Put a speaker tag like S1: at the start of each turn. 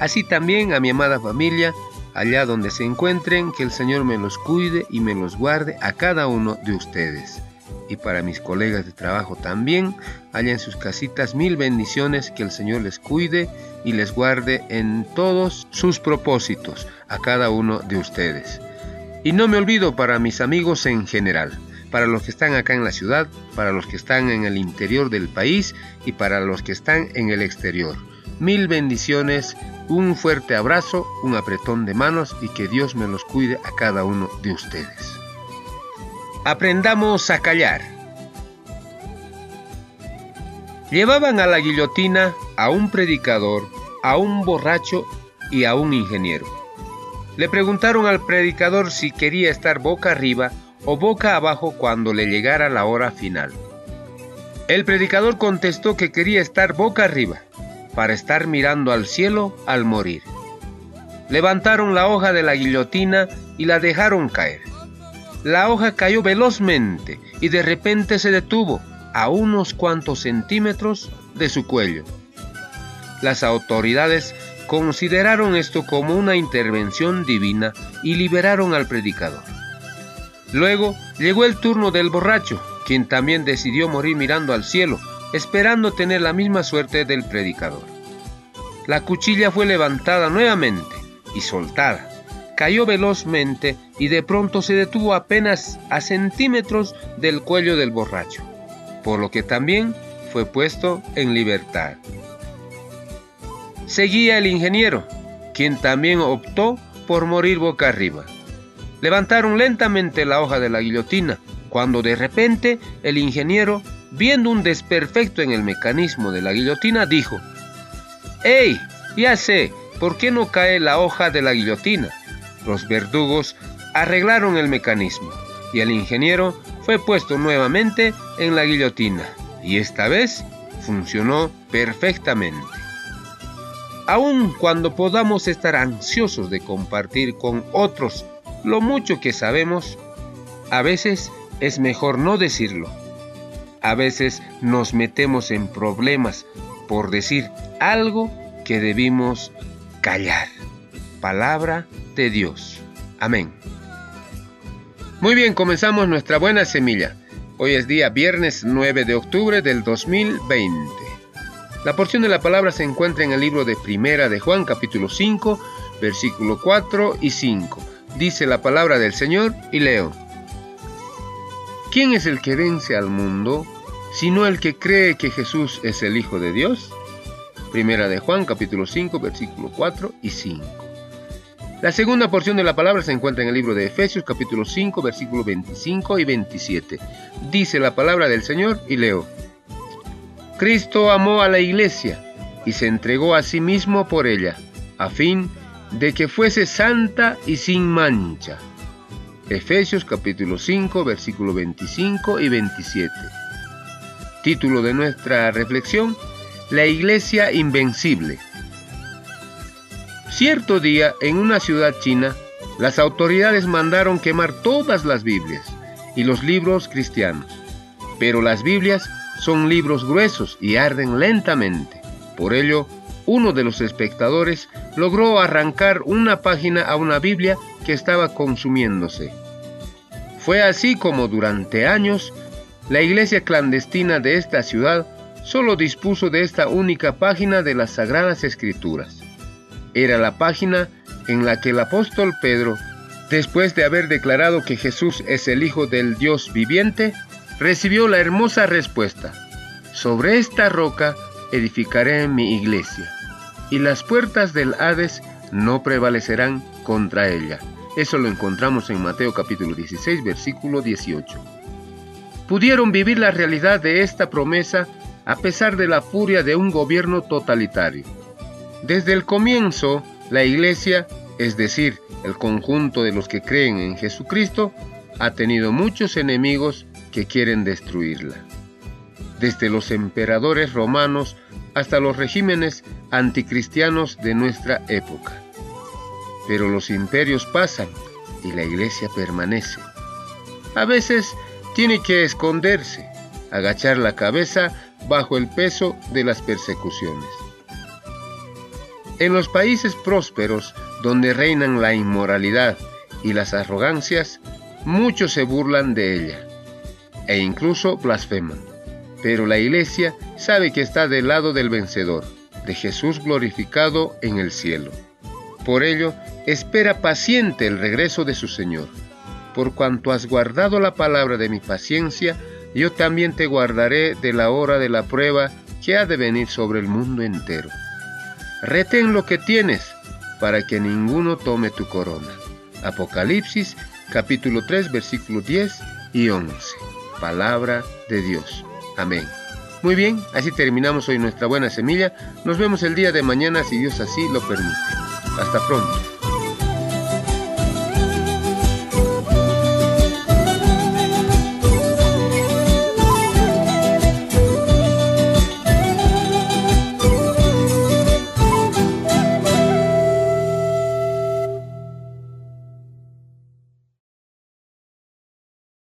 S1: Así también a mi amada familia, allá donde se encuentren, que el Señor me los cuide y me los guarde a cada uno de ustedes. Y para mis colegas de trabajo también, allá en sus casitas mil bendiciones, que el Señor les cuide y les guarde en todos sus propósitos a cada uno de ustedes. Y no me olvido para mis amigos en general, para los que están acá en la ciudad, para los que están en el interior del país y para los que están en el exterior. Mil bendiciones un fuerte abrazo, un apretón de manos y que Dios me los cuide a cada uno de ustedes. Aprendamos a callar. Llevaban a la guillotina a un predicador, a un borracho y a un ingeniero. Le preguntaron al predicador si quería estar boca arriba o boca abajo cuando le llegara la hora final. El predicador contestó que quería estar boca arriba para estar mirando al cielo al morir. Levantaron la hoja de la guillotina y la dejaron caer. La hoja cayó velozmente y de repente se detuvo a unos cuantos centímetros de su cuello. Las autoridades consideraron esto como una intervención divina y liberaron al predicador. Luego llegó el turno del borracho, quien también decidió morir mirando al cielo esperando tener la misma suerte del predicador. La cuchilla fue levantada nuevamente y soltada. Cayó velozmente y de pronto se detuvo apenas a centímetros del cuello del borracho, por lo que también fue puesto en libertad. Seguía el ingeniero, quien también optó por morir boca arriba. Levantaron lentamente la hoja de la guillotina, cuando de repente el ingeniero viendo un desperfecto en el mecanismo de la guillotina, dijo, ¡Ey! Ya sé, ¿por qué no cae la hoja de la guillotina? Los verdugos arreglaron el mecanismo y el ingeniero fue puesto nuevamente en la guillotina y esta vez funcionó perfectamente. Aun cuando podamos estar ansiosos de compartir con otros lo mucho que sabemos, a veces es mejor no decirlo a veces nos metemos en problemas por decir algo que debimos callar. Palabra de Dios. Amén. Muy bien, comenzamos nuestra buena semilla. Hoy es día viernes 9 de octubre del 2020. La porción de la palabra se encuentra en el libro de Primera de Juan capítulo 5, versículo 4 y 5. Dice la palabra del Señor y leo. ¿Quién es el que vence al mundo, sino el que cree que Jesús es el Hijo de Dios? Primera de Juan, capítulo 5, versículo 4 y 5. La segunda porción de la palabra se encuentra en el libro de Efesios, capítulo 5, versículo 25 y 27. Dice la palabra del Señor y leo. Cristo amó a la iglesia y se entregó a sí mismo por ella, a fin de que fuese santa y sin mancha Efesios capítulo 5, versículo 25 y 27. Título de nuestra reflexión, La Iglesia Invencible. Cierto día, en una ciudad china, las autoridades mandaron quemar todas las Biblias y los libros cristianos. Pero las Biblias son libros gruesos y arden lentamente. Por ello, uno de los espectadores logró arrancar una página a una Biblia que estaba consumiéndose. Fue así como durante años la iglesia clandestina de esta ciudad solo dispuso de esta única página de las Sagradas Escrituras. Era la página en la que el apóstol Pedro, después de haber declarado que Jesús es el Hijo del Dios viviente, recibió la hermosa respuesta, sobre esta roca edificaré mi iglesia, y las puertas del Hades no prevalecerán contra ella. Eso lo encontramos en Mateo capítulo 16, versículo 18. Pudieron vivir la realidad de esta promesa a pesar de la furia de un gobierno totalitario. Desde el comienzo, la iglesia es decir, el conjunto de los que creen en Jesucristo, ha tenido muchos enemigos que quieren destruirla. Desde los emperadores romanos hasta los regímenes anticristianos de nuestra época. Pero los imperios pasan y la iglesia permanece. A veces tiene que esconderse, agachar la cabeza bajo el peso de las persecuciones. En los países prósperos, donde reinan la inmoralidad y las arrogancias, muchos se burlan de ella e incluso blasfeman. Pero la iglesia sabe que está del lado del vencedor, de Jesús glorificado en el cielo. Por ello, espera paciente el regreso de su Señor. Por cuanto has guardado la palabra de mi paciencia, yo también te guardaré de la hora de la prueba que ha de venir sobre el mundo entero. Retén lo que tienes, para que ninguno tome tu corona. Apocalipsis capítulo 3 versículos 10 y 11. Palabra de Dios. Amén. Muy bien, así terminamos hoy nuestra buena semilla. Nos vemos el día de mañana si Dios así lo permite. Hasta pronto.